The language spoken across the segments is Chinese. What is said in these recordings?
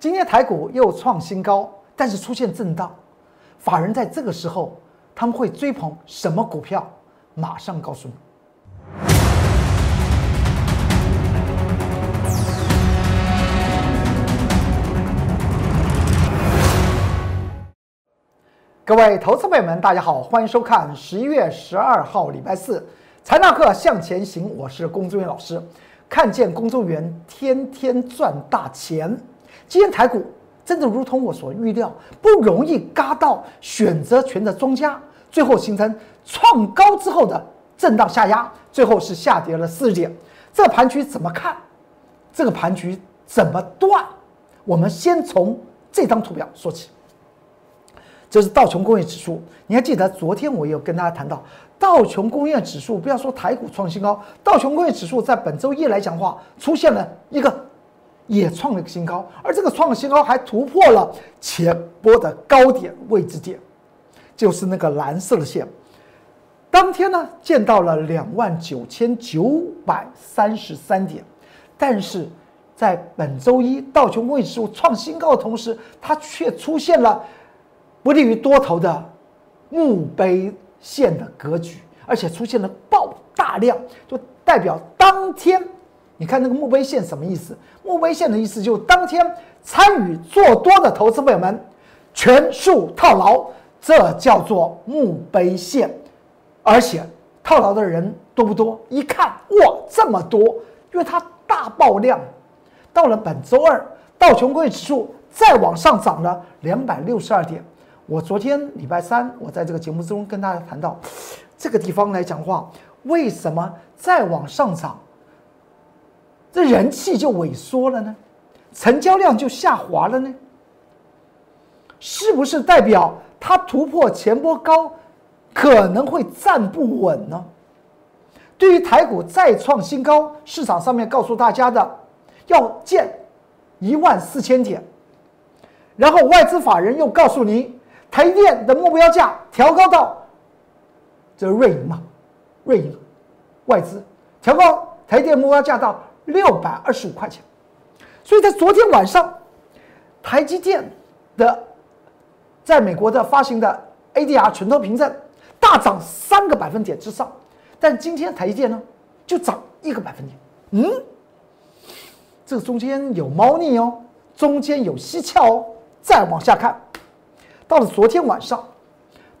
今天台股又创新高，但是出现震荡，法人在这个时候他们会追捧什么股票？马上告诉你。各位投资朋友们，大家好，欢迎收看十一月十二号礼拜四财纳课向前行，我是龚忠元老师。看见公众员天天赚大钱，今天台股真的如同我所预料，不容易嘎到选择权的庄家，最后形成创高之后的震荡下压，最后是下跌了四十点。这盘局怎么看？这个盘局怎么断？我们先从这张图表说起。这是道琼工业指数，你还记得昨天我有跟大家谈到道琼工业指数，不要说台股创新高，道琼工业指数在本周一来讲话出现了一个也创了个新高，而这个创新高还突破了前波的高点位置点，就是那个蓝色的线。当天呢见到了两万九千九百三十三点，但是在本周一道琼工业指数创新高的同时，它却出现了。不利于多头的墓碑线的格局，而且出现了爆大量，就代表当天，你看那个墓碑线什么意思？墓碑线的意思就是当天参与做多的投资朋友们全数套牢，这叫做墓碑线。而且套牢的人多不多？一看哇，这么多，因为它大爆量。到了本周二，道琼工业指数再往上涨了两百六十二点。我昨天礼拜三，我在这个节目之中跟大家谈到，这个地方来讲话，为什么再往上涨，这人气就萎缩了呢？成交量就下滑了呢？是不是代表它突破前波高，可能会站不稳呢？对于台股再创新高，市场上面告诉大家的，要见一万四千点，然后外资法人又告诉你。台电的目标价调高到，这瑞银嘛，瑞银外资调高台电目标价到六百二十五块钱，所以在昨天晚上，台积电的在美国的发行的 ADR 纯投凭证大涨三个百分点之上，但今天台积电呢就涨一个百分点，嗯，这中间有猫腻哦，中间有蹊跷哦，再往下看。到了昨天晚上，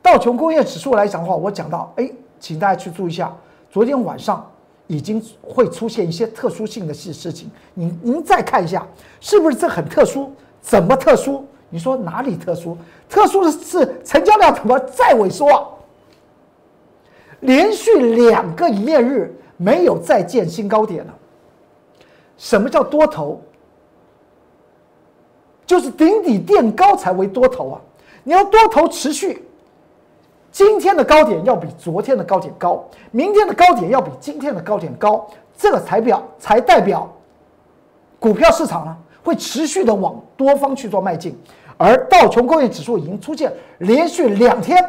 道琼工业指数来讲的话，我讲到，哎，请大家去注意一下，昨天晚上已经会出现一些特殊性的事事情。您您再看一下，是不是这很特殊？怎么特殊？你说哪里特殊？特殊的是成交量怎么再萎缩？连续两个营业日没有再见新高点了。什么叫多头？就是顶底垫高才为多头啊。你要多头持续，今天的高点要比昨天的高点高，明天的高点要比今天的高点高，这个才表才代表股票市场呢会持续的往多方去做迈进。而道琼工业指数已经出现连续两天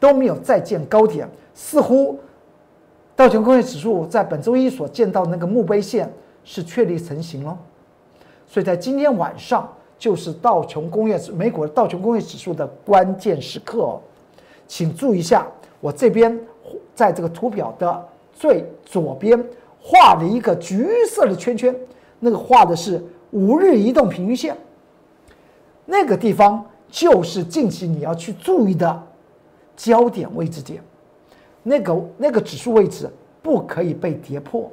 都没有再见高点，似乎道琼工业指数在本周一所见到那个墓碑线是确立成型了，所以在今天晚上。就是道琼工业美股道琼工业指数的关键时刻哦，请注意一下，我这边在这个图表的最左边画了一个橘色的圈圈，那个画的是五日移动平均线，那个地方就是近期你要去注意的焦点位置点，那个那个指数位置不可以被跌破，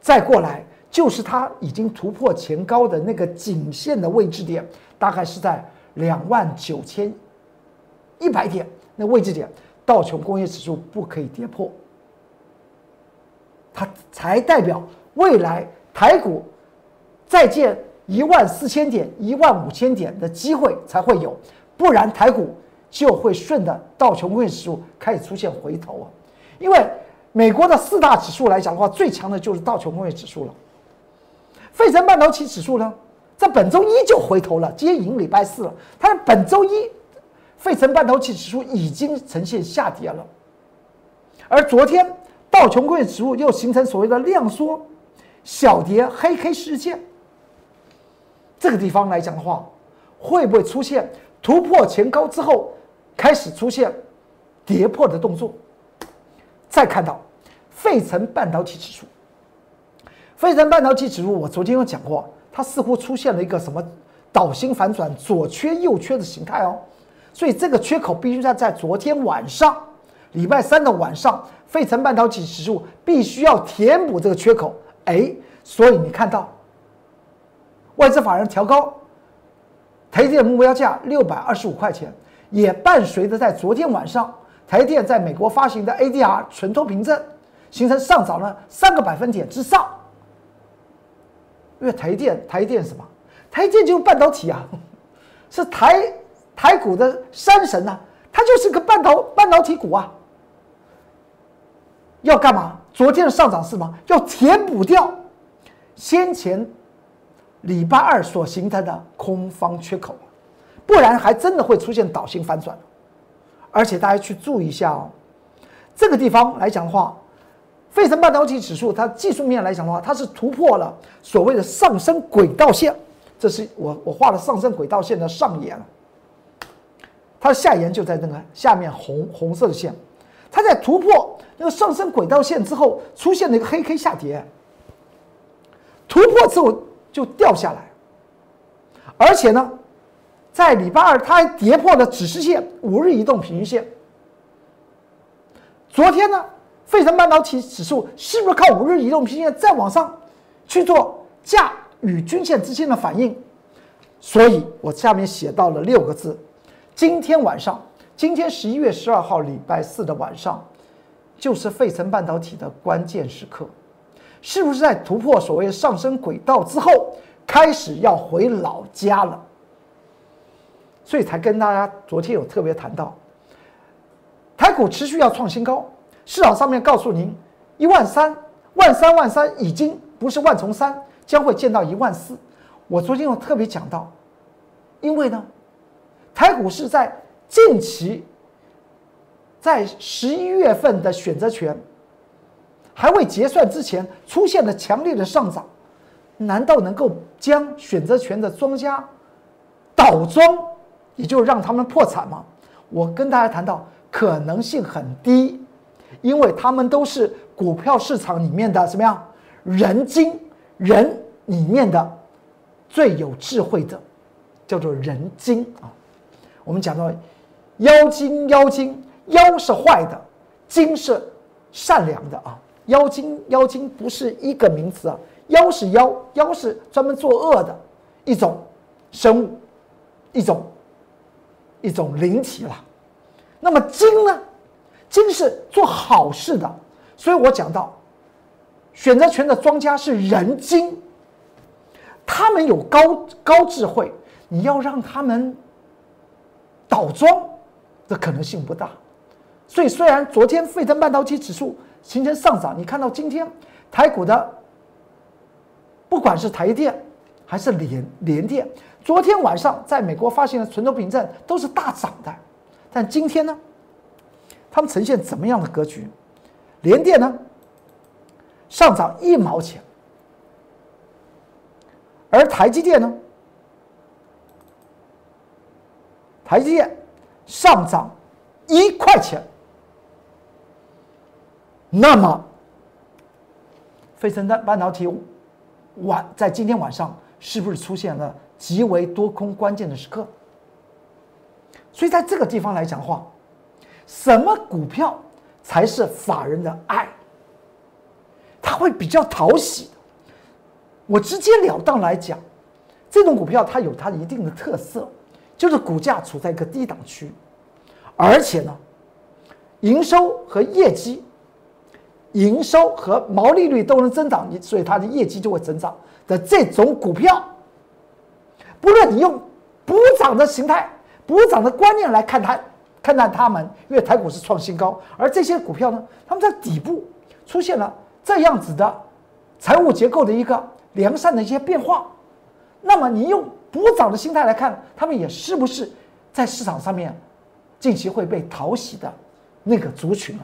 再过来。就是它已经突破前高的那个颈线的位置点，大概是在两万九千一百点那位置点，道琼工业指数不可以跌破，它才代表未来台股再见一万四千点、一万五千点的机会才会有，不然台股就会顺着道琼工业指数开始出现回头啊！因为美国的四大指数来讲的话，最强的就是道琼工业指数了。费城半导体指数呢，在本周一就回头了，今天已经礼拜四了。它的本周一，费城半导体指数已经呈现下跌了。而昨天道琼工业指数又形成所谓的量缩、小跌黑 K 事件。这个地方来讲的话，会不会出现突破前高之后开始出现跌破的动作？再看到费城半导体指数，费城半导体指数，我昨天有讲过，它似乎出现了一个什么倒星反转、左缺右缺的形态哦，所以这个缺口必须在在昨天晚上，礼拜三的晚上，费城半导体指数必须要填补这个缺口，哎，所以你看到外资法人调高台电目标价六百二十五块钱，也伴随着在昨天晚上。台电在美国发行的 ADR 存托凭证形成上涨了三个百分点之上，因为台电台电什么？台电就是半导体啊，是台台股的山神呐，它就是个半导半导体股啊。要干嘛？昨天的上涨是什么？要填补掉先前礼拜二所形成的空方缺口，不然还真的会出现倒型反转。而且大家去注意一下哦，这个地方来讲的话，费城半导体指数它技术面来讲的话，它是突破了所谓的上升轨道线，这是我我画的上升轨道线的上沿，它的下沿就在那个下面红红色的线，它在突破那个上升轨道线之后，出现了一个黑 K 下跌，突破之后就掉下来，而且呢。在礼拜二，它还跌破了指示线五日移动平均线。昨天呢，费城半导体指数是不是靠五日移动平均线再往上去做价与均线之间的反应？所以我下面写到了六个字：今天晚上，今天十一月十二号礼拜四的晚上，就是费城半导体的关键时刻，是不是在突破所谓上升轨道之后，开始要回老家了？所以才跟大家昨天有特别谈到，台股持续要创新高，市场上面告诉您一万三万三万三已经不是万重三，将会见到一万四。我昨天有特别讲到，因为呢，台股是在近期，在十一月份的选择权还未结算之前出现了强烈的上涨，难道能够将选择权的庄家倒庄？也就让他们破产吗？我跟大家谈到可能性很低，因为他们都是股票市场里面的什么样人精人里面的最有智慧的，叫做人精啊。我们讲到妖精，妖精，妖是坏的，精是善良的啊。妖精，妖精不是一个名词啊，妖是妖，妖是专门作恶的一种生物，一种。一种灵体了，那么精呢？精是做好事的，所以我讲到选择权的庄家是人精，他们有高高智慧，你要让他们倒庄的可能性不大。所以虽然昨天费城半导体指数形成上涨，你看到今天台股的不管是台电还是联联电。昨天晚上在美国发行的存托凭证都是大涨的，但今天呢，他们呈现怎么样的格局？联电呢上涨一毛钱，而台积电呢，台积电上涨一块钱。那么，费城的半导体晚在今天晚上是不是出现了？极为多空关键的时刻，所以在这个地方来讲话，什么股票才是法人的爱？他会比较讨喜。我直截了当来讲，这种股票它有它一定的特色，就是股价处在一个低档区，而且呢，营收和业绩、营收和毛利率都能增长，你所以它的业绩就会增长的这种股票。不论你用补涨的形态、补涨的观念来看它、看待它们，因为台股是创新高，而这些股票呢，它们在底部出现了这样子的财务结构的一个良善的一些变化，那么你用补涨的心态来看，他们也是不是在市场上面近期会被讨喜的那个族群啊？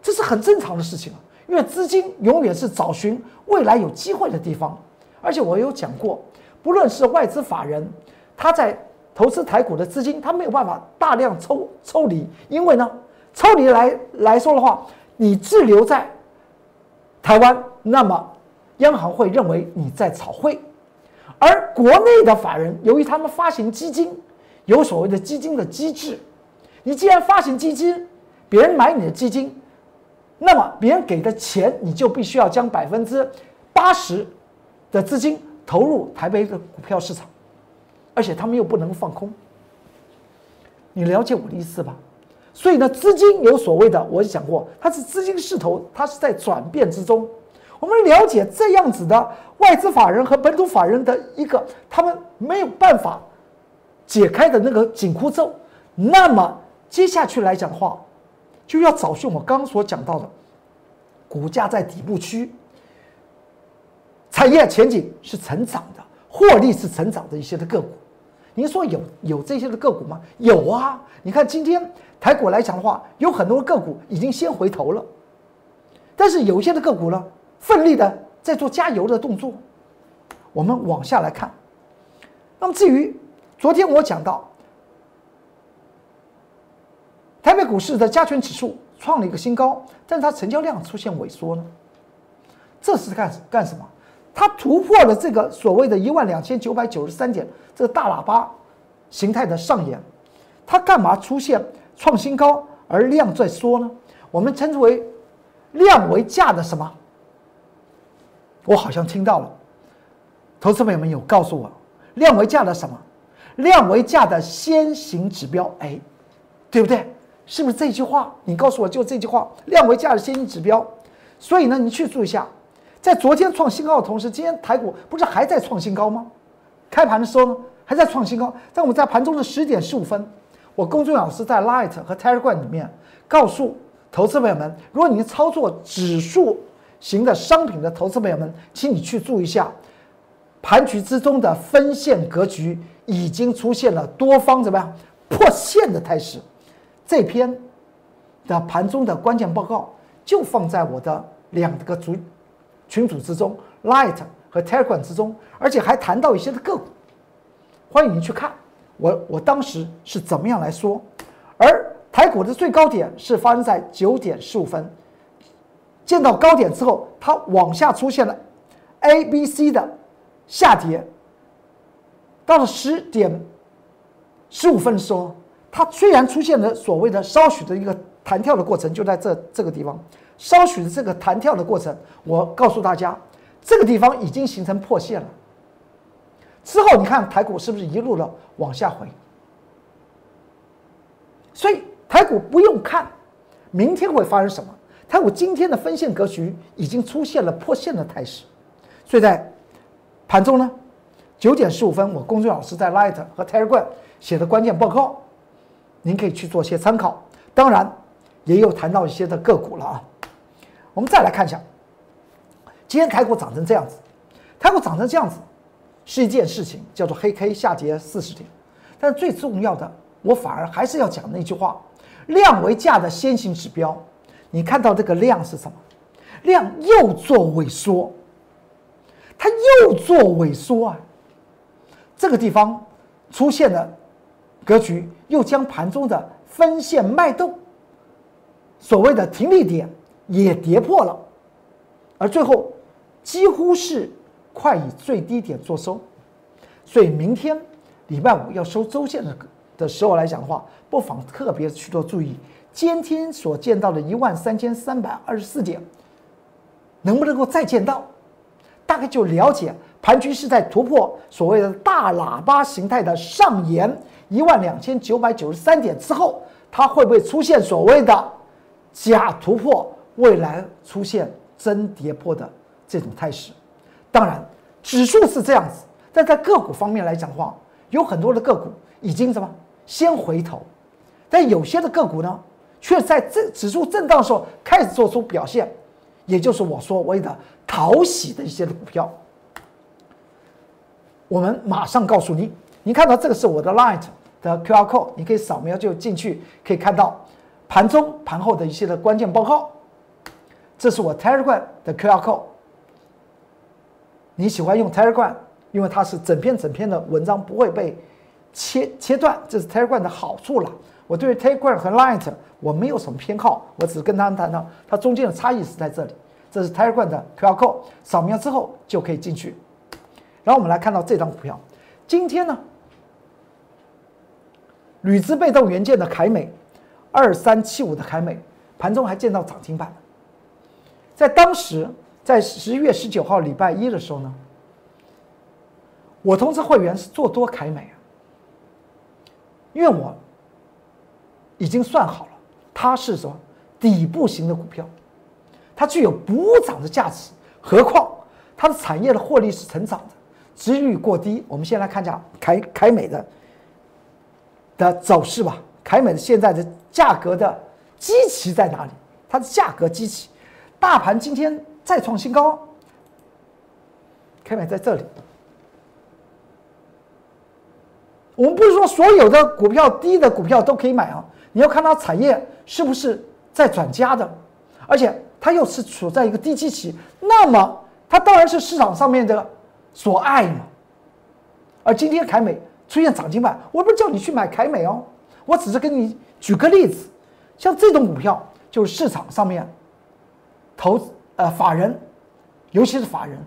这是很正常的事情啊，因为资金永远是找寻未来有机会的地方。而且我有讲过，不论是外资法人，他在投资台股的资金，他没有办法大量抽抽离，因为呢，抽离来来说的话，你滞留在台湾，那么央行会认为你在炒汇，而国内的法人，由于他们发行基金，有所谓的基金的机制，你既然发行基金，别人买你的基金，那么别人给的钱，你就必须要将百分之八十的资金投入台北的股票市场。而且他们又不能放空，你了解我的意思吧？所以呢，资金有所谓的，我讲过，它是资金势头，它是在转变之中。我们了解这样子的外资法人和本土法人的一个，他们没有办法解开的那个紧箍咒。那么接下去来讲的话，就要找寻我刚刚所讲到的，股价在底部区，产业前景是成长的，获利是成长的一些的个股。您说有有这些的个股吗？有啊！你看今天台股来讲的话，有很多个股已经先回头了，但是有一些的个股呢，奋力的在做加油的动作。我们往下来看，那么至于昨天我讲到，台北股市的加权指数创了一个新高，但它成交量出现萎缩呢，这是干干什么？它突破了这个所谓的一万两千九百九十三点这个大喇叭形态的上沿，它干嘛出现创新高而量在缩呢？我们称之为量为价的什么？我好像听到了，投资朋友们有告诉我，量为价的什么？量为价的先行指标，哎，对不对？是不是这句话？你告诉我就这句话，量为价的先行指标。所以呢，你去注意一下。在昨天创新高的同时，今天台股不是还在创新高吗？开盘的时候呢，还在创新高。在我们在盘中的十点十五分，我公众老师在 Light 和 Telegram 里面告诉投资朋友们：，如果你操作指数型的商品的投资朋友们，请你去注意一下，盘局之中的分线格局已经出现了多方怎么样破线的态势。这篇的盘中的关键报告就放在我的两个主。群组之中，Light 和 Telegram 之中，而且还谈到一些的个股，欢迎您去看。我我当时是怎么样来说？而台股的最高点是发生在九点十五分，见到高点之后，它往下出现了 A、B、C 的下跌。到了十点十五分的时候，它虽然出现了所谓的稍许的一个弹跳的过程，就在这这个地方。稍许的这个弹跳的过程，我告诉大家，这个地方已经形成破线了。之后你看台股是不是一路的往下回？所以台股不用看明天会发生什么，台股今天的分线格局已经出现了破线的态势。所以在盘中呢，九点十五分，我公孙老师在 Light 和 Telegram 写的关键报告，您可以去做些参考。当然，也有谈到一些的个股了啊。我们再来看一下，今天台股涨成这样子，台股涨成这样子是一件事情，叫做黑 K 下跌四十点。但最重要的，我反而还是要讲那句话：量为价的先行指标。你看到这个量是什么？量又做萎缩，它又做萎缩啊！这个地方出现了格局，又将盘中的分线脉动，所谓的停利点。也跌破了，而最后几乎是快以最低点做收，所以明天礼拜五要收周线的的时候来讲的话，不妨特别去做注意，今天所见到的一万三千三百二十四点，能不能够再见到？大概就了解盘局是在突破所谓的大喇叭形态的上沿一万两千九百九十三点之后，它会不会出现所谓的假突破？未来出现真跌破的这种态势，当然指数是这样子，但在个股方面来讲的话，有很多的个股已经什么先回头，但有些的个股呢，却在这指数震荡的时候开始做出表现，也就是我说谓的讨喜的一些的股票。我们马上告诉你，你看到这个是我的 Light 的 QR code，你可以扫描就进去，可以看到盘中盘后的一些的关键报告。这是我 Telegram 的 QR code，你喜欢用 Telegram，因为它是整篇整篇的文章不会被切切断，这是 Telegram 的好处了。我对 Telegram 和 Light，我没有什么偏好，我只是跟他们谈到它中间的差异是在这里。这是 Telegram 的 QR code，扫描之后就可以进去。然后我们来看到这张股票，今天呢，铝资被动元件的凯美，二三七五的凯美，盘中还见到涨停板。在当时，在十一月十九号礼拜一的时候呢，我通知会员是做多凯美，因为我已经算好了，它是什么底部型的股票，它具有补涨的价值，何况它的产业的获利是成长的，值率过低。我们先来看一下凯凯美的的走势吧。凯美的现在的价格的基期在哪里？它的价格基期。大盘今天再创新高，开美在这里。我们不是说所有的股票低的股票都可以买啊，你要看它产业是不是在转佳的，而且它又是处在一个低基期，那么它当然是市场上面的所爱嘛。而今天凯美出现涨停板，我不是叫你去买凯美哦，我只是跟你举个例子，像这种股票就是市场上面。投呃法人，尤其是法人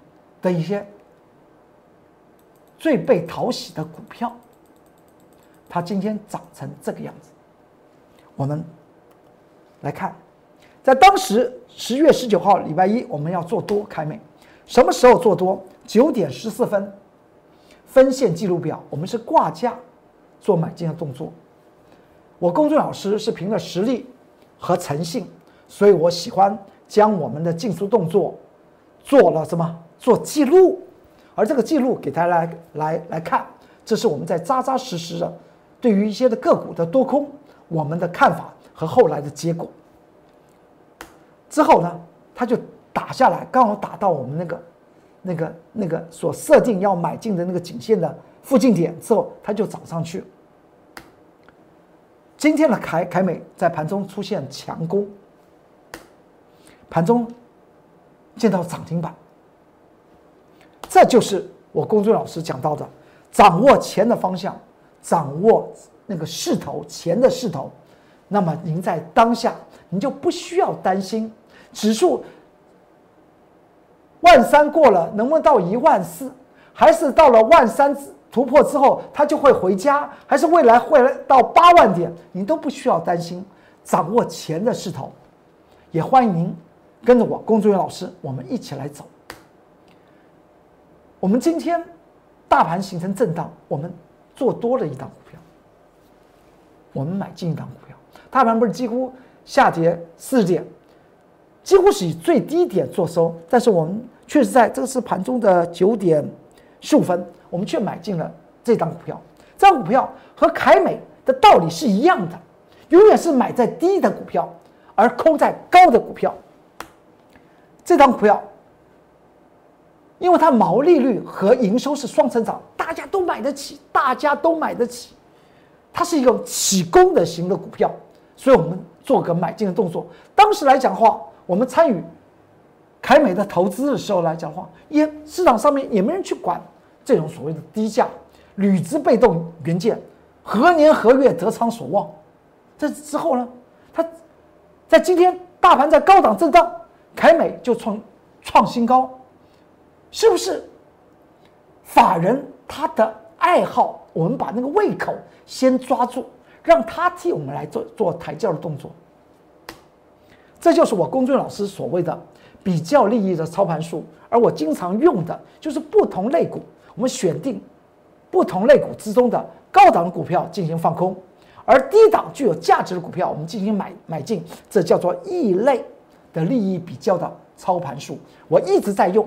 的一些最被讨喜的股票，它今天涨成这个样子。我们来看，在当时十月十九号礼拜一，我们要做多开美，什么时候做多？九点十四分，分线记录表，我们是挂价做买进的动作。我公众老师是凭着实力和诚信，所以我喜欢。将我们的进出动作做了什么？做记录，而这个记录给大家来来来看，这是我们在扎扎实实的对于一些的个股的多空我们的看法和后来的结果。之后呢，它就打下来，刚好打到我们那个那个那个所设定要买进的那个颈线的附近点之后，它就涨上去。今天的凯凯美在盘中出现强攻。盘中见到涨停板，这就是我公众老师讲到的：掌握钱的方向，掌握那个势头，钱的势头。那么您在当下，您就不需要担心指数万三过了能不能到一万四，还是到了万三突破之后它就会回家，还是未来会来到八万点，您都不需要担心。掌握钱的势头，也欢迎您。跟着我，龚志远老师，我们一起来走。我们今天大盘形成震荡，我们做多了一档股票，我们买进一档股票。大盘不是几乎下跌四十点，几乎是以最低点做收，但是我们确实在这个是盘中的九点十五分，我们却买进了这档股票。这张股票和凯美的道理是一样的，永远是买在低的股票，而空在高的股票。这张股票，因为它毛利率和营收是双成长，大家都买得起，大家都买得起。它是一个起功的型的股票，所以我们做个买进的动作。当时来讲话，我们参与凯美的投资的时候来讲话，也市场上面也没人去管这种所谓的低价铝资被动元件，何年何月得偿所望？这之后呢，它在今天大盘在高档震荡。凯美就创创新高，是不是？法人他的爱好，我们把那个胃口先抓住，让他替我们来做做抬轿的动作。这就是我公孙老师所谓的比较利益的操盘术，而我经常用的就是不同类股，我们选定不同类股之中的高档股票进行放空，而低档具有价值的股票我们进行买买进，这叫做异类。的利益比较的操盘术，我一直在用。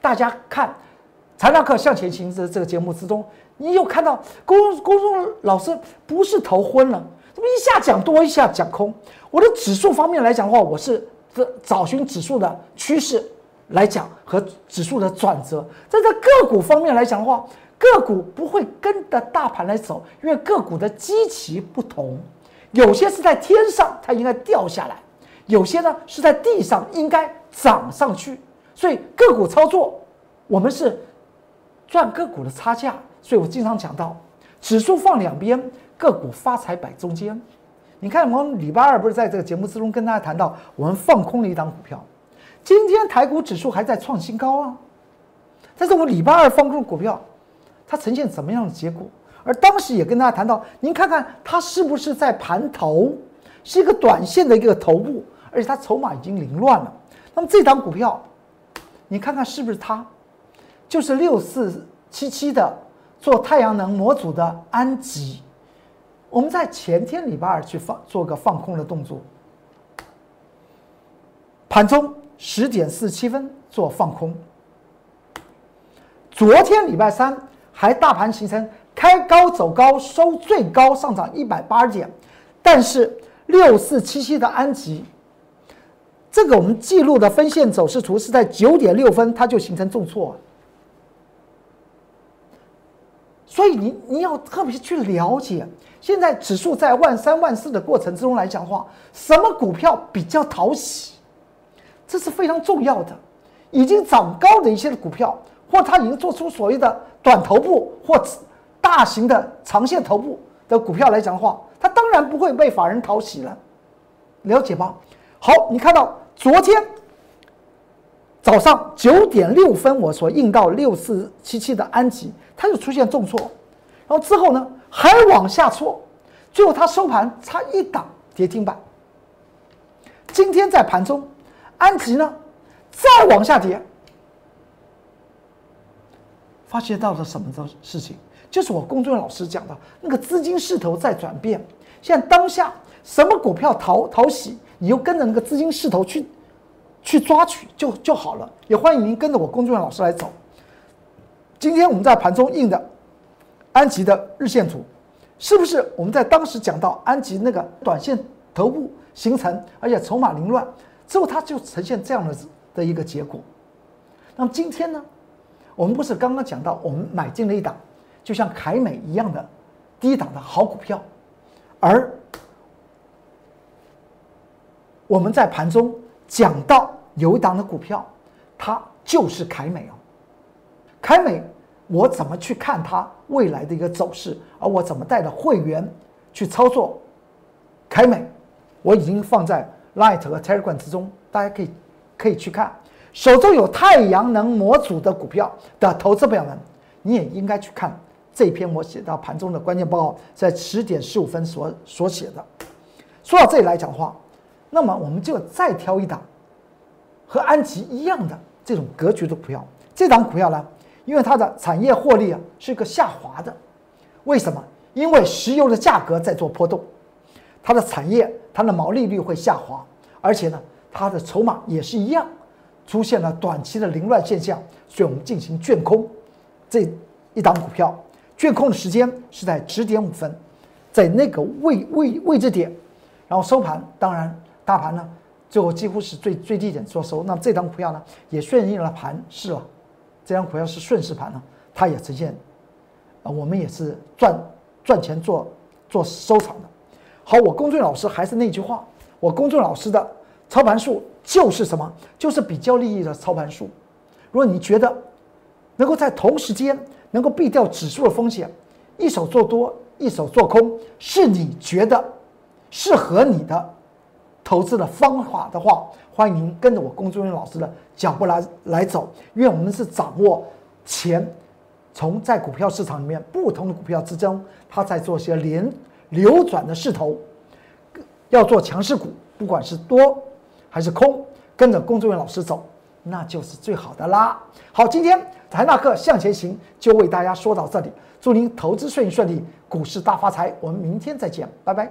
大家看《材料课向前行》的这个节目之中，你有看到公公众老师不是头昏了，怎么一下讲多，一下讲空？我的指数方面来讲的话，我是这找寻指数的趋势来讲和指数的转折。在这个股方面来讲的话，个股不会跟着大盘来走，因为个股的基期不同，有些是在天上，它应该掉下来。有些呢是在地上应该涨上去，所以个股操作我们是赚个股的差价，所以我经常讲到，指数放两边，个股发财摆中间。你看，我们礼拜二不是在这个节目之中跟大家谈到，我们放空了一档股票，今天台股指数还在创新高啊。但是我礼拜二放空股票，它呈现怎么样的结果？而当时也跟大家谈到，您看看它是不是在盘头，是一个短线的一个头部，而且它筹码已经凌乱了。那么这档股票，你看看是不是它？就是六四七七的做太阳能模组的安吉。我们在前天礼拜二去放做个放空的动作，盘中十点四七分做放空。昨天礼拜三还大盘形成开高走高，收最高上涨一百八十点，但是六四七七的安吉，这个我们记录的分线走势图是在九点六分，它就形成重挫。所以你你要特别去了解。现在指数在万三万四的过程之中来讲话，什么股票比较讨喜？这是非常重要的。已经涨高的一些的股票，或它已经做出所谓的短头部或大型的长线头部的股票来讲话，它当然不会被法人讨喜了。了解吧？好，你看到昨天早上九点六分我所印到六四七七的安吉，它就出现重挫，然后之后呢？还往下挫，最后它收盘差一档跌停板。今天在盘中，安吉呢再往下跌，发现到了什么的事情？就是我公众老师讲的那个资金势头在转变。现在当下什么股票讨讨喜，你就跟着那个资金势头去去抓取就就好了。也欢迎您跟着我公众老师来走。今天我们在盘中印的。安吉的日线图，是不是我们在当时讲到安吉那个短线头部形成，而且筹码凌乱之后，它就呈现这样的的一个结果。那么今天呢，我们不是刚刚讲到我们买进了一档，就像凯美一样的低档的好股票，而我们在盘中讲到有一档的股票，它就是凯美哦，凯美。我怎么去看它未来的一个走势？而我怎么带着会员去操作凯美？我已经放在 Light 和 Telegram 之中，大家可以可以去看。手中有太阳能模组的股票的投资朋友们，你也应该去看这篇我写到盘中的关键报告，在十点十五分所所写的。说到这里来讲的话，那么我们就再挑一档和安吉一样的这种格局的股票。这档股票呢？因为它的产业获利啊是个下滑的，为什么？因为石油的价格在做波动，它的产业它的毛利率会下滑，而且呢，它的筹码也是一样，出现了短期的凌乱现象，所以我们进行卷空这一档股票，卷空的时间是在十点五分，在那个位位位置点，然后收盘，当然大盘呢最后几乎是最最低点做收，那这张股票呢也顺应了盘势了。这张股票是顺势盘呢，它也呈现，啊，我们也是赚赚钱做做收藏的。好，我公众老师还是那句话，我公众老师的操盘术就是什么？就是比较利益的操盘术。如果你觉得能够在同时间能够避掉指数的风险，一手做多，一手做空，是你觉得适合你的投资的方法的话。欢迎您跟着我龚忠元老师的脚步来来走，因为我们是掌握钱从在股票市场里面不同的股票之中，它在做些连流转的势头，要做强势股，不管是多还是空，跟着龚忠元老师走，那就是最好的啦。好，今天财纳克向前行就为大家说到这里，祝您投资顺顺利，股市大发财。我们明天再见，拜拜。